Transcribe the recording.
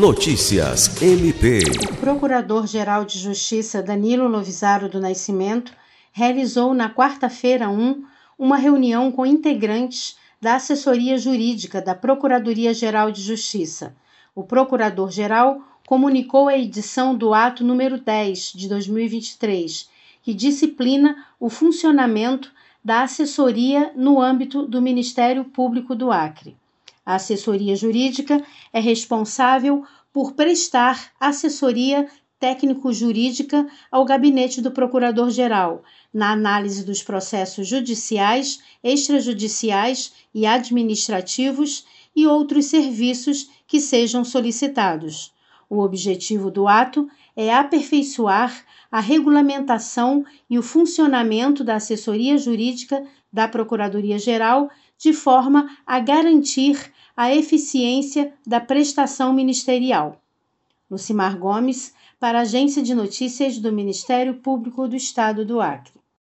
Notícias MP. O Procurador-Geral de Justiça Danilo Lovisaro do Nascimento realizou na quarta-feira 1 uma reunião com integrantes da assessoria jurídica da Procuradoria-Geral de Justiça. O Procurador-Geral comunicou a edição do ato número 10 de 2023, que disciplina o funcionamento da assessoria no âmbito do Ministério Público do Acre. A assessoria jurídica é responsável por prestar assessoria técnico-jurídica ao gabinete do Procurador-Geral na análise dos processos judiciais, extrajudiciais e administrativos e outros serviços que sejam solicitados. O objetivo do ato é aperfeiçoar a regulamentação e o funcionamento da assessoria jurídica da Procuradoria-Geral de forma a garantir a eficiência da prestação ministerial. Lucimar Gomes, para a Agência de Notícias do Ministério Público do Estado do Acre.